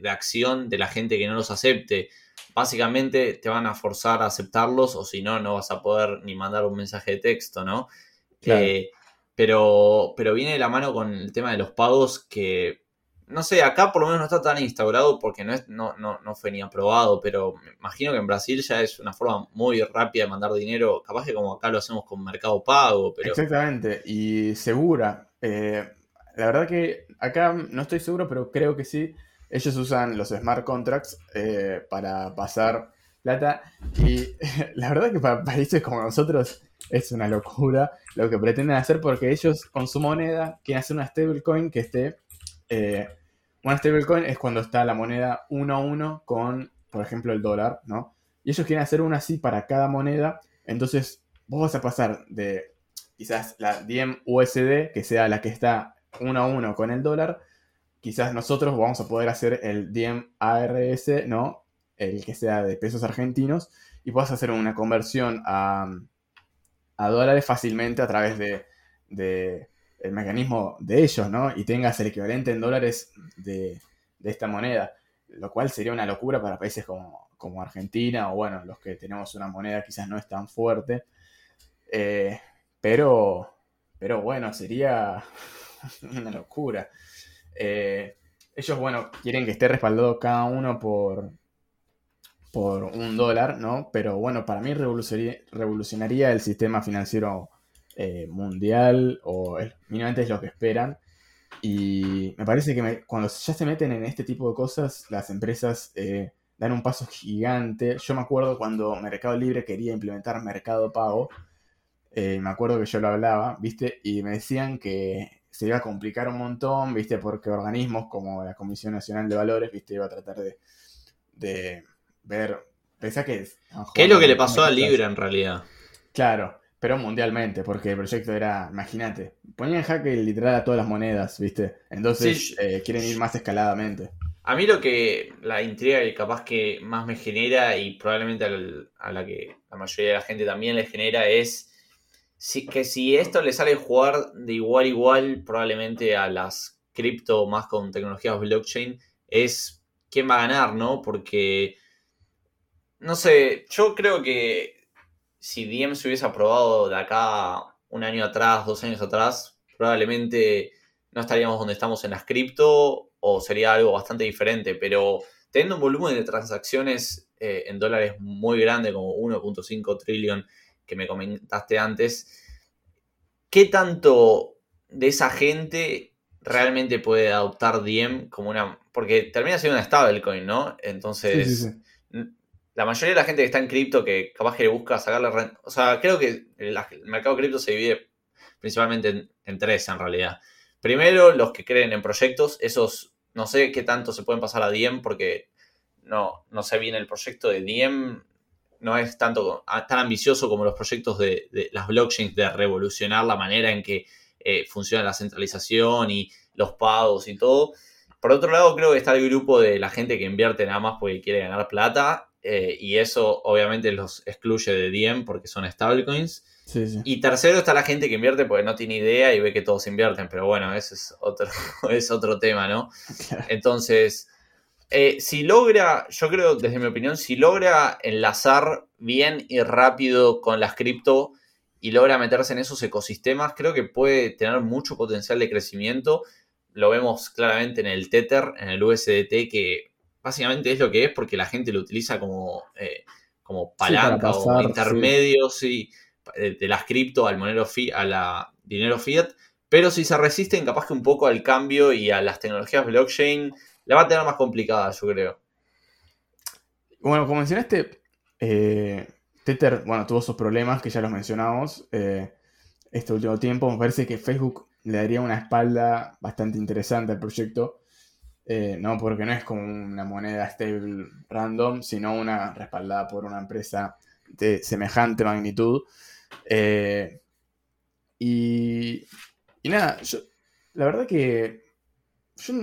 de, acción de la gente que no los acepte. Básicamente te van a forzar a aceptarlos o si no, no vas a poder ni mandar un mensaje de texto, ¿no? Eh, pero, pero viene de la mano con el tema de los pagos que no sé, acá por lo menos no está tan instaurado porque no, es, no, no, no, fue ni aprobado, pero me imagino que en Brasil ya es una forma muy rápida de mandar dinero, capaz que como acá lo hacemos con Mercado Pago. Pero... Exactamente, y segura. Eh, la verdad que acá no estoy seguro, pero creo que sí. Ellos usan los smart contracts eh, para pasar plata y la verdad que para países como nosotros es una locura lo que pretenden hacer porque ellos con su moneda quieren hacer una stablecoin que esté eh, una stablecoin es cuando está la moneda uno a uno con, por ejemplo, el dólar, ¿no? Y ellos quieren hacer una así para cada moneda. Entonces, vos vas a pasar de quizás la Diem USD, que sea la que está uno a uno con el dólar. Quizás nosotros vamos a poder hacer el Diem ARS, ¿no? El que sea de pesos argentinos. Y puedas hacer una conversión a, a dólares fácilmente a través de, de el mecanismo de ellos, ¿no? Y tengas el equivalente en dólares de, esta moneda, lo cual sería una locura para países como, Argentina o bueno, los que tenemos una moneda quizás no es tan fuerte. Eh, pero, pero bueno, sería una locura. Eh, ellos, bueno, quieren que esté respaldado cada uno por, por un dólar, ¿no? Pero bueno, para mí revolucionaría el sistema financiero eh, mundial o mínimamente es lo que esperan. Y me parece que cuando ya se meten en este tipo de cosas, las empresas eh, dan un paso gigante. Yo me acuerdo cuando Mercado Libre quería implementar Mercado Pago, me acuerdo que yo lo hablaba, ¿viste? Y me decían que se iba a complicar un montón, ¿viste? Porque organismos como la Comisión Nacional de Valores, ¿viste? Iba a tratar de, de ver... Pensá que... ¿Qué es lo que le pasó a Libre en realidad? Claro, pero mundialmente, porque el proyecto era, imagínate, ponía en jaque literal a todas las monedas, ¿viste? Entonces eh, quieren ir más escaladamente. A mí lo que la intriga y capaz que más me genera, y probablemente a la que la mayoría de la gente también le genera, es si, que si esto le sale jugar de igual a igual, probablemente a las cripto más con tecnologías blockchain, es quién va a ganar, ¿no? Porque, no sé, yo creo que si Diem se hubiese aprobado de acá un año atrás, dos años atrás, probablemente no estaríamos donde estamos en las cripto o sería algo bastante diferente, pero teniendo un volumen de transacciones eh, en dólares muy grande, como 1.5 trillón que me comentaste antes, ¿qué tanto de esa gente realmente puede adoptar Diem como una... Porque termina siendo una stablecoin, ¿no? Entonces, la mayoría de la gente que está en cripto, que capaz que le busca sacarle renta. O sea, creo que el, mercado cripto se divide principalmente en, tres en realidad. Primero, los que creen en proyectos, esos no sé qué tanto se pueden pasar a Diem porque no, no sé bien el proyecto de Diem. No es tanto tan ambicioso como los proyectos de, las blockchains de revolucionar la manera en que eh, funciona la centralización y los pagos y todo. Por otro lado, creo que está el grupo de la gente que invierte nada más porque quiere ganar plata eh, y eso obviamente los excluye de Diem porque son stablecoins. Y tercero está la gente que invierte porque no tiene idea y ve que todos invierten, pero bueno, ese es otro, es otro tema, ¿no? Entonces, eh, si logra, yo creo, desde mi opinión, si logra enlazar bien y rápido con las cripto y logra meterse en esos ecosistemas, creo que puede tener mucho potencial de crecimiento lo vemos claramente en el Tether, en el USDT, que básicamente es lo que es porque la gente lo utiliza como, eh, como palanca o intermedio de, las cripto al monero a la dinero fiat. Pero si se resisten capaz que un poco al cambio y a las tecnologías blockchain, la va a tener más complicada, yo creo. Bueno, como mencionaste, eh, Tether, bueno, tuvo sus problemas que ya los mencionamos eh, este último tiempo. Me parece que Facebook le daría una espalda bastante interesante al proyecto. Eh, no porque no es como una moneda stable random, sino una respaldada por una empresa de semejante magnitud. y, y nada, yo, la verdad que yo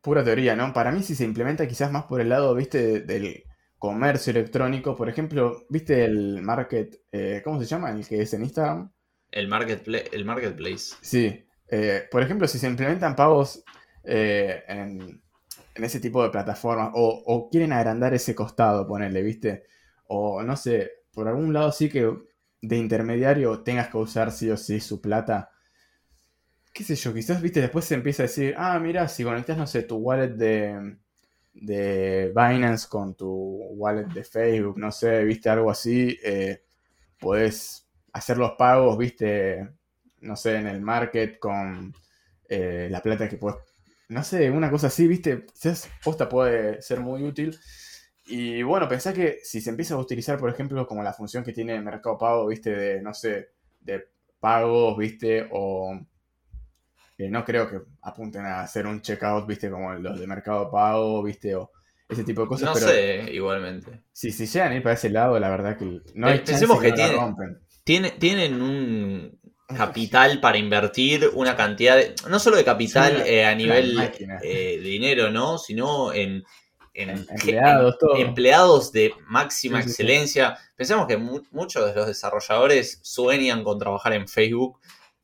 pura teoría, ¿no? Para mí si se implementa quizás más por el lado, viste, del comercio electrónico, por ejemplo, ¿viste el market, eh, ¿cómo se llama? El que es en Instagram. El, marketplace. El marketplace. Sí. Eh, por ejemplo, si se implementan pagos eh, en, ese tipo de plataformas o, quieren agrandar ese costado, ponerle, ¿viste? O no sé, por algún lado sí que de intermediario tengas que usar sí o sí su plata qué sé yo, quizás, viste, después se empieza a decir, ah, mira, si conectas, no sé, tu wallet de, de Binance con tu wallet de Facebook, no sé, viste, algo así, eh, podés hacer los pagos, viste, no sé, en el market con eh, la plata que puedes, no sé, una cosa así, viste, quizás posta puede ser muy útil. Y bueno, pensá que si se empieza a utilizar, por ejemplo, como la función que tiene Mercado Pago, viste, de, no sé, de pagos, viste, o no creo que apunten a hacer un checkout, viste, como los de Mercado Pago, viste, o ese tipo de cosas. No sé, igualmente. Si, si llegan a ir para ese lado, la verdad que no hay eh, Pensemos que, tiene, tienen un capital para invertir una cantidad, de, no solo de capital eh, a nivel eh, de dinero, ¿no? Sino en, empleados, empleados de máxima excelencia. Pensemos que muchos de los desarrolladores sueñan con trabajar en Facebook.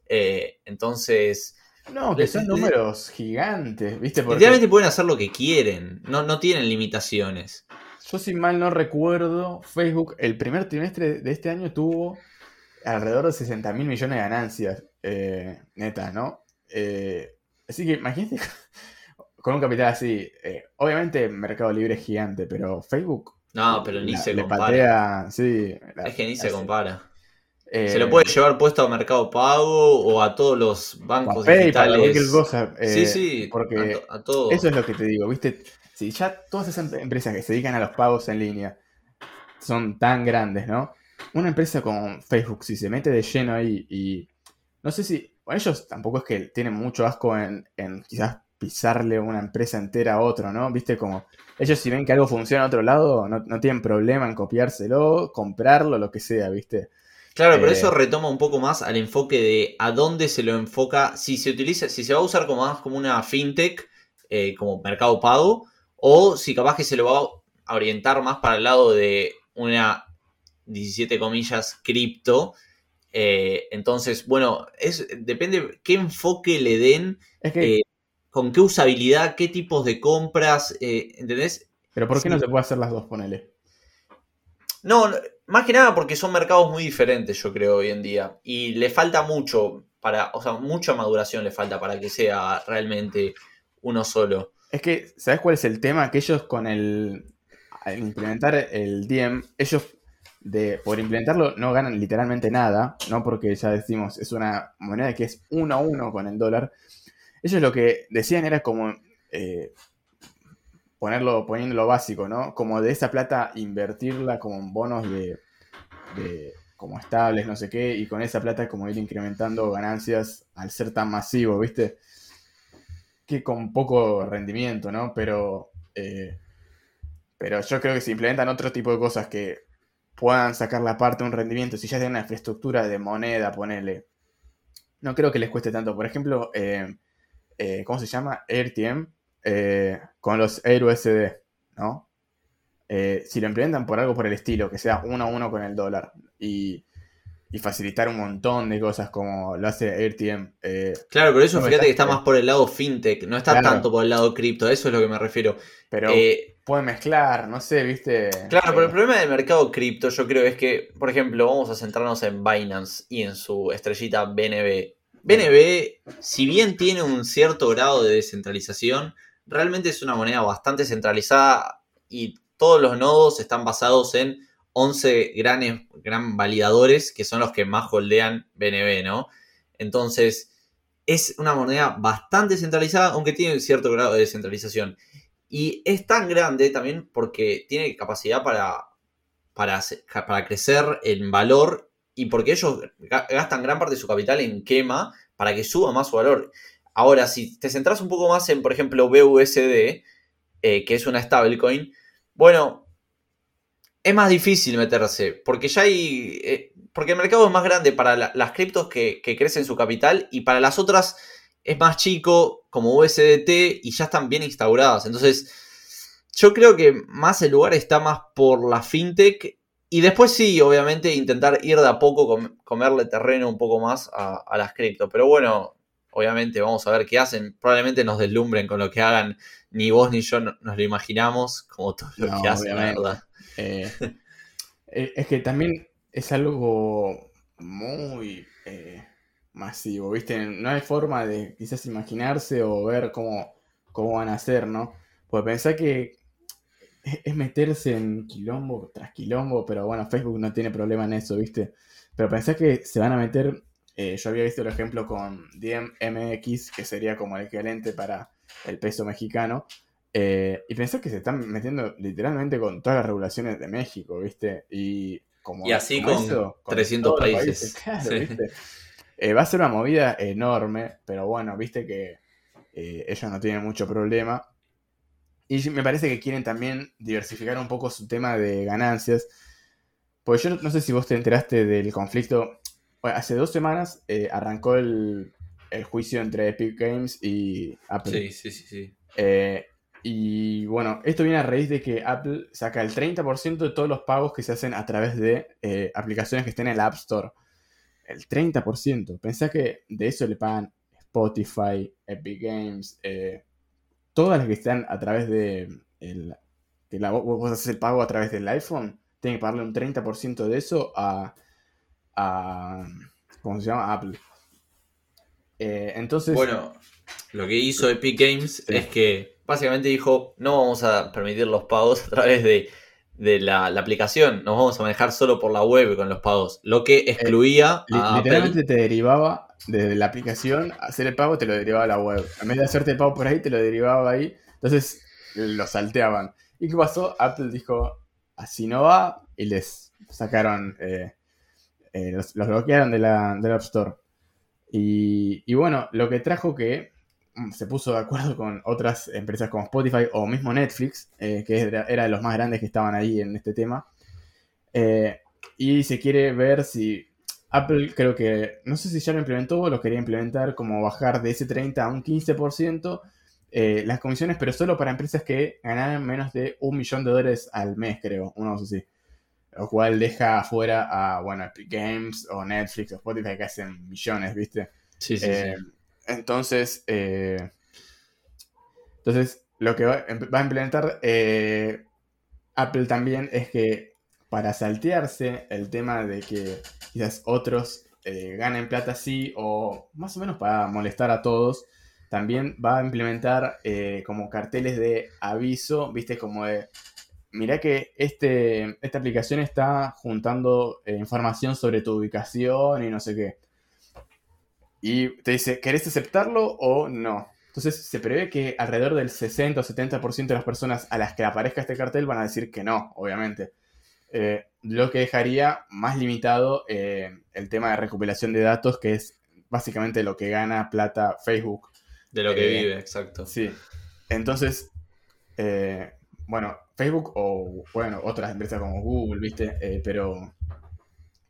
entonces, no, que son números gigantes, ¿viste? Porque... pueden hacer lo que quieren, no, no tienen limitaciones. Yo si mal no recuerdo, Facebook el primer trimestre de este año tuvo alrededor de 60 mil millones de ganancias eh, netas, ¿no? Eh, así que imagínate con un capital así. Eh, obviamente Mercado Libre es gigante, pero Facebook... No, pero ni se compara. sí, es que ni se compara. Se lo puede llevar puesto a Mercado Pago o a todos los bancos digitales. Eh, sí, sí, porque a, Eso es lo que te digo, ¿viste? Si ya todas esas empresas que se dedican a los pagos en línea son tan grandes, ¿no? Una empresa como Facebook, si se mete de lleno ahí y. No sé si. Bueno, ellos tampoco es que tienen mucho asco en, quizás pisarle una empresa entera a otro, ¿no? ¿Viste? Como. Ellos, si ven que algo funciona a otro lado, no, no tienen problema en copiárselo, comprarlo, lo que sea, ¿viste? Claro, pero eso eh, retoma un poco más al enfoque de a dónde se lo enfoca, si se utiliza, si se va a usar como más como una fintech, eh, como mercado pago, o si capaz que se lo va a orientar más para el lado de una 17 comillas cripto. Eh, entonces, bueno, es, depende qué enfoque le den, con qué usabilidad, qué tipos de compras, ¿entendés? Pero ¿por qué no se puede hacer las dos, ponele? No, más que nada porque son mercados muy diferentes, yo creo, hoy en día. Y le falta mucho para, o sea, mucha maduración le falta para que sea realmente uno solo. Es que, ¿sabes cuál es el tema? Que ellos con el. Al implementar el DM, ellos de, por implementarlo no ganan literalmente nada, ¿no? Porque ya decimos, es una moneda que es uno a uno con el dólar. Ellos lo que decían era como eh, ponerlo, poniendo lo básico, ¿no? Como de esa plata invertirla como en bonos de, como estables, no sé qué, y con esa plata como ir incrementando ganancias al ser tan masivo, ¿viste? Que con poco rendimiento, ¿no? Pero, eh, pero yo creo que si implementan otro tipo de cosas que puedan sacar la parte de un rendimiento, si ya tienen una infraestructura de moneda, ponele, no creo que les cueste tanto. Por ejemplo, eh, eh, ¿cómo se llama? AirTM eh, con los Air USD, ¿no? Eh, si lo implementan por algo por el estilo, que sea uno a uno con el dólar y, facilitar un montón de cosas como lo hace AirTM. Eh, claro, pero eso fíjate que está más por el lado fintech, no está tanto por el lado cripto, eso es lo que me refiero. Pero puede mezclar, no sé, viste. Claro, pero el problema del mercado cripto yo creo es que, por ejemplo, vamos a centrarnos en Binance y en su estrellita BNB. BNB, si bien tiene un cierto grado de descentralización, realmente es una moneda bastante centralizada y todos los nodos están basados en 11 grandes, gran validadores que son los que más holdean BNB, ¿no? Entonces, es una moneda bastante centralizada, aunque tiene cierto grado de descentralización. Y es tan grande también porque tiene capacidad para, para, para crecer en valor y porque ellos gastan gran parte de su capital en quema para que suba más su valor. Ahora, si te centras un poco más en, por ejemplo, BUSD, eh, que es una stablecoin, bueno, es más difícil meterse, porque ya hay. Eh, porque el mercado es más grande para las criptos que, crecen su capital y para las otras es más chico, como USDT, y ya están bien instauradas. Entonces, yo creo que más el lugar está más por la fintech. Y después sí, obviamente, intentar ir de a poco, comerle terreno un poco más a, a las criptos. Pero bueno, obviamente vamos a ver qué hacen. Probablemente nos deslumbren con lo que hagan. Ni vos ni yo nos lo imaginamos, como todo lo que hacen, la verdad. Eh, eh, es que también es algo muy eh, masivo, ¿viste? No hay forma de quizás imaginarse o ver cómo, cómo van a ser, ¿no? Pues pensar que es meterse en quilombo tras quilombo, pero bueno, Facebook no tiene problema en eso, ¿viste? Pero pensar que se van a meter eh, yo había visto el ejemplo con DMX, que sería como el equivalente para el peso mexicano. Eh, y pensé que se están metiendo literalmente con todas las regulaciones de México, ¿viste? Y, como, y así con, 300 países. Eh, va a ser una movida enorme, pero bueno, viste que ellos no tienen mucho problema. Y me parece que quieren también diversificar un poco su tema de ganancias. Pues yo no sé si vos te enteraste del conflicto hace dos semanas eh, arrancó el, juicio entre Epic Games y Apple. Sí, sí, sí, sí. Eh, y bueno, esto viene a raíz de que Apple saca el 30% de todos los pagos que se hacen a través de eh, aplicaciones que estén en el App Store. El 30%. Pensá que de eso le pagan Spotify, Epic Games, todas las que están a través de... El, que la, vos haces el pago a través del iPhone, tienen que pagarle un 30% de eso a a. ¿Cómo se llama? Apple. Eh, entonces. Bueno, lo que hizo Epic Games es que básicamente dijo: no vamos a permitir los pagos a través de, la, aplicación, nos vamos a manejar solo por la web con los pagos. Lo que excluía. a literalmente te derivaba desde la aplicación, hacer el pago te lo derivaba a la web. En vez de hacerte el pago por ahí, te lo derivaba ahí. Entonces lo salteaban. ¿Y qué pasó? Apple dijo: así no va, y les sacaron. Eh, eh, los, bloquearon de la, del App Store. Y, bueno, lo que trajo que mm, se puso de acuerdo con otras empresas como Spotify o mismo Netflix, eh, que era, de los más grandes que estaban ahí en este tema. Eh, y se quiere ver si Apple creo que, no sé si ya lo implementó o lo quería implementar como bajar de ese 30 a un 15% las comisiones, pero solo para empresas que ganaran menos de un millón de dólares al mes, creo, uno así. Lo cual deja afuera a, bueno, Epic Games o Netflix o Spotify que hacen millones, ¿viste? Sí, sí, sí. Eh, entonces, eh, entonces, lo que va, a implementar eh, Apple también es que para saltearse el tema de que quizás otros ganen plata así o más o menos para molestar a todos, también va a implementar como carteles de aviso, viste, como de mirá que este, esta aplicación está juntando eh, información sobre tu ubicación y no sé qué. Y te dice, ¿querés aceptarlo o no? Entonces se prevé que alrededor del 60 o 70% de las personas a las que aparezca este cartel van a decir que no, obviamente. Eh, lo que dejaría más limitado eh, el tema de recopilación de datos, que es básicamente lo que gana plata Facebook. De lo que vive, exacto. Sí. Entonces, bueno, Facebook o, bueno, otras empresas como Google, ¿viste? Eh, pero,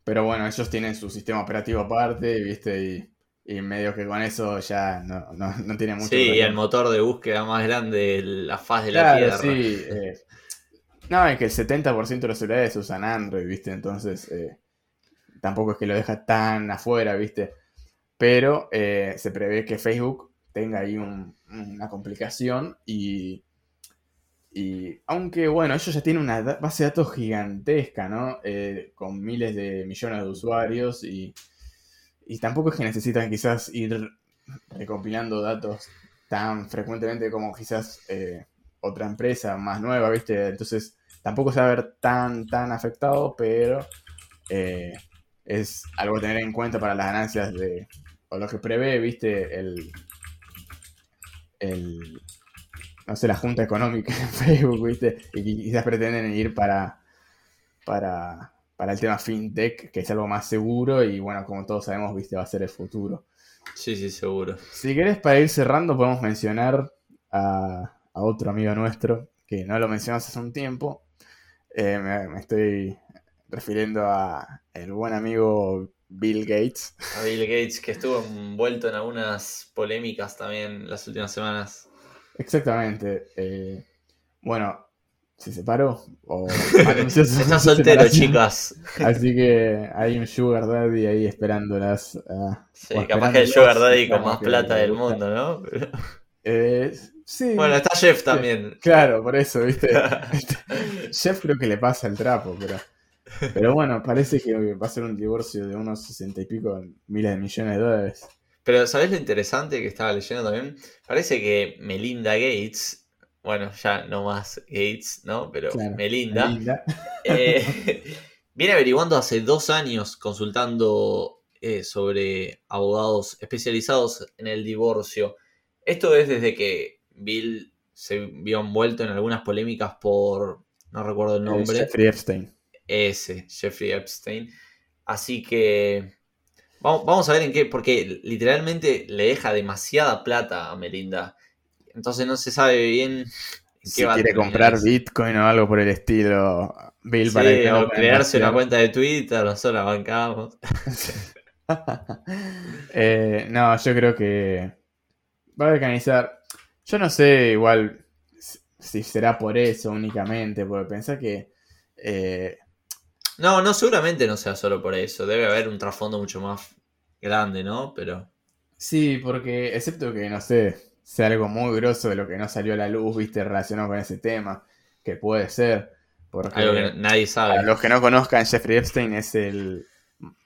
pero bueno, ellos tienen su sistema operativo aparte, ¿viste? Y, medio que con eso ya no, no, tiene mucho. Sí, y el motor de búsqueda más grande, la faz de la Tierra. Sí, eh, no, es que el 70% de los celulares usan Android, ¿viste? Entonces, eh, tampoco es que lo deja tan afuera, ¿viste? Pero se prevé que Facebook tenga ahí una complicación y y aunque, bueno, ellos ya tienen una base de datos gigantesca, ¿no? Eh, con miles de millones de usuarios y, y tampoco es que necesitan quizás ir recopilando datos tan frecuentemente como quizás eh, otra empresa más nueva, ¿viste? Entonces tampoco se va a ver tan, tan afectado, pero eh, es algo a tener en cuenta para las ganancias de, o lo que prevé, ¿viste? El, el, no sé, la Junta Económica en Facebook, ¿viste? Y quizás pretenden ir para, para, para el tema fintech, que es algo más seguro y bueno, como todos sabemos, ¿viste? Va a ser el futuro. Sí, sí, seguro. Si querés, para ir cerrando, podemos mencionar a, otro amigo nuestro, que no lo mencionamos hace un tiempo. Eh, me, estoy refiriendo a el buen amigo Bill Gates. A Bill Gates, que estuvo envuelto en algunas polémicas también las últimas semanas. Exactamente. Eh, bueno, se separó o Está soltero, chicas. Así que hay un Sugar Daddy ahí esperándolas. sí, capaz que el Sugar Daddy con más plata del mundo, ¿no? Eh, sí. Bueno, está Jeff también. Claro, por eso, ¿viste? Jeff creo que le pasa el trapo, pero. Pero bueno, parece que va a ser un divorcio de unos sesenta y pico miles de millones de dólares. Pero, ¿sabes lo interesante que estaba leyendo también? Parece que Melinda Gates bueno, ya no más Gates, ¿no? Pero Melinda, eh, viene averiguando hace dos años, consultando eh, sobre abogados especializados en el divorcio. Esto es desde que Bill se vio envuelto en algunas polémicas por, no recuerdo el nombre. Jeffrey Epstein. Ese, Jeffrey Epstein. Así que vamos, vamos a ver en qué, porque literalmente le deja demasiada plata a Melinda. Entonces no se sabe bien si quiere comprar Bitcoin o algo por el estilo. Bill para que o crearse una cuenta de Twitter, nosotros la bancamos. Eh, no, yo creo que va a organizar. Yo no sé igual si será por eso únicamente, porque pensá que... Eh, no, no, seguramente no sea solo por eso. Debe haber un trasfondo mucho más grande, ¿no? Pero... Sí, porque excepto que, no sé, sea algo muy grosso de lo que no salió a la luz, viste, relacionado con ese tema, que puede ser. Porque algo que nadie sabe. Para los que no conozcan, Jeffrey Epstein es el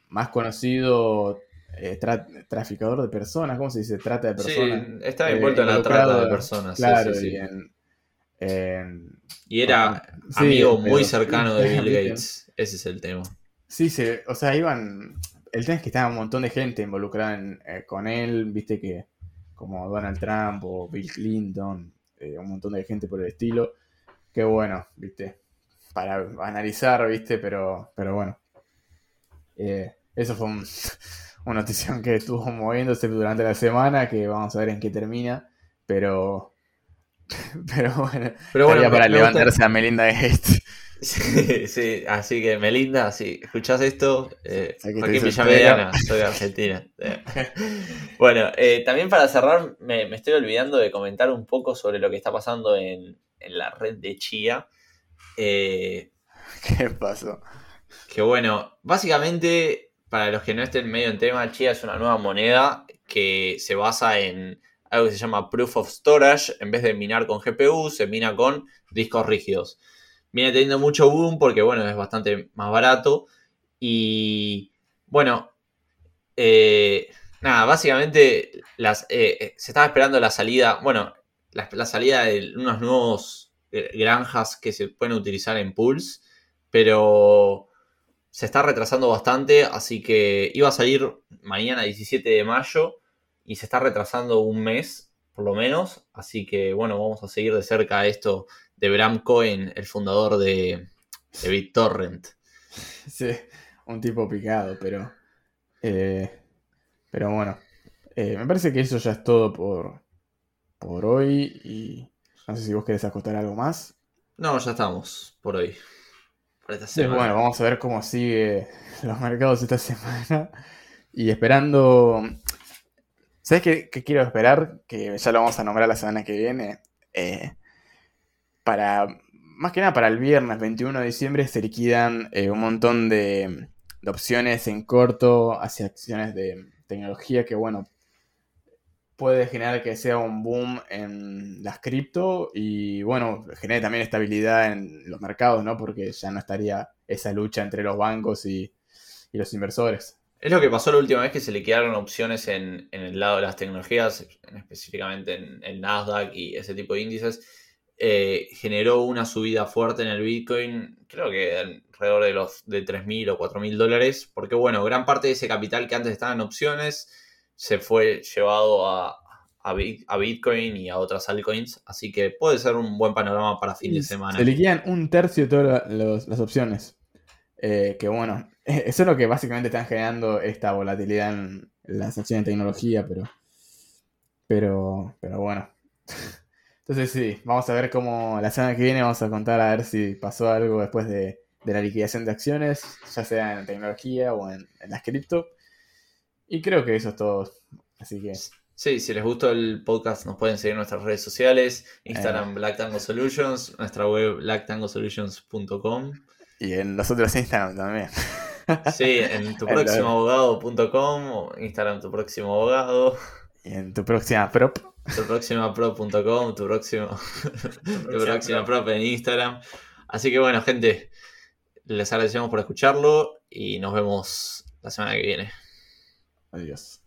más conocido eh, traficador de personas, ¿cómo se dice? Trata de personas. Sí, está envuelto en la trata de personas. Claro, sí, sí, y, era amigo muy cercano de Bill Gates. Ese es el tema. Sí, sí, o sea, iban. El tema es que estaba un montón de gente involucrada eh, con él, viste que como Donald Trump o Bill Clinton, eh, un montón de gente por el estilo. Que bueno, viste, para analizar, viste, pero, pero bueno. Eh, eso fue una notición que estuvo moviéndose durante la semana, que vamos a ver en qué termina, pero... Pero bueno, pero bueno para levantarse a Melinda Gates. Sí, sí, así que Melinda, si escuchás esto, eh, Joaquín Villamediana, soy de Argentina. bueno, eh, también para cerrar, me, estoy olvidando de comentar un poco sobre lo que está pasando en, la red de Chia. Eh, ¿Qué pasó? Que bueno, básicamente, para los que no estén medio en tema, Chia es una nueva moneda que se basa en algo que se llama Proof of Storage. En vez de minar con GPU, se mina con discos rígidos viene teniendo mucho boom porque, bueno, es bastante más barato. Y, bueno, eh, nada, básicamente las, eh, eh, se estaba esperando la salida, bueno, la, salida de unos nuevos granjas que se pueden utilizar en pools, pero se está retrasando bastante, así que iba a salir mañana 17 de mayo y se está retrasando un mes, por lo menos, así que bueno, vamos a seguir de cerca esto de Bram Cohen, el fundador de, de BitTorrent. Sí, un tipo picado, pero. Eh, pero bueno. Eh, me parece que eso ya es todo por, por hoy. Y no sé si vos querés acotar algo más. No, ya estamos por hoy. Por esta semana. bueno, vamos a ver cómo sigue los mercados esta semana. Y esperando. ¿Sabes qué, quiero esperar? Que ya lo vamos a nombrar la semana que viene. Eh, para, más que nada para el viernes 21 de diciembre, se liquidan eh, un montón de, opciones en corto hacia acciones de tecnología que, bueno, puede generar que sea un boom en las cripto y, bueno, genere también estabilidad en los mercados, ¿no? Porque ya no estaría esa lucha entre los bancos y, los inversores. Es lo que pasó la última vez que se le quedaron opciones en, el lado de las tecnologías, específicamente en el Nasdaq y ese tipo de índices. Eh, generó una subida fuerte en el Bitcoin, creo que alrededor de los de 3.000 o 4.000 dólares, porque bueno, gran parte de ese capital que antes estaba en opciones se fue llevado a, a, Bitcoin y a otras altcoins, así que puede ser un buen panorama para fin de semana. Se liquidan un tercio de todas las opciones. Eh, que bueno, eso es lo que básicamente están generando esta volatilidad en las acciones de tecnología, pero. Pero. Pero bueno. Entonces sí, vamos a ver cómo la semana que viene vamos a contar a ver si pasó algo después de, la liquidación de acciones, ya sea en tecnología o en, las cripto. Y creo que eso es todo. Así que. Sí, si les gustó el podcast nos pueden seguir en nuestras redes sociales, Instagram eh. Black Tango Solutions, nuestra web blacktangosolutions.com. Y en los otros Instagram también. Sí, en tuproximoabogado.com, Instagram tu próximo abogado. Y en tu próxima prop. Tu próxima prop.com, tu próximo. tu próxima prop en Instagram. Así que bueno, gente, les agradecemos por escucharlo y nos vemos la semana que viene. Adiós.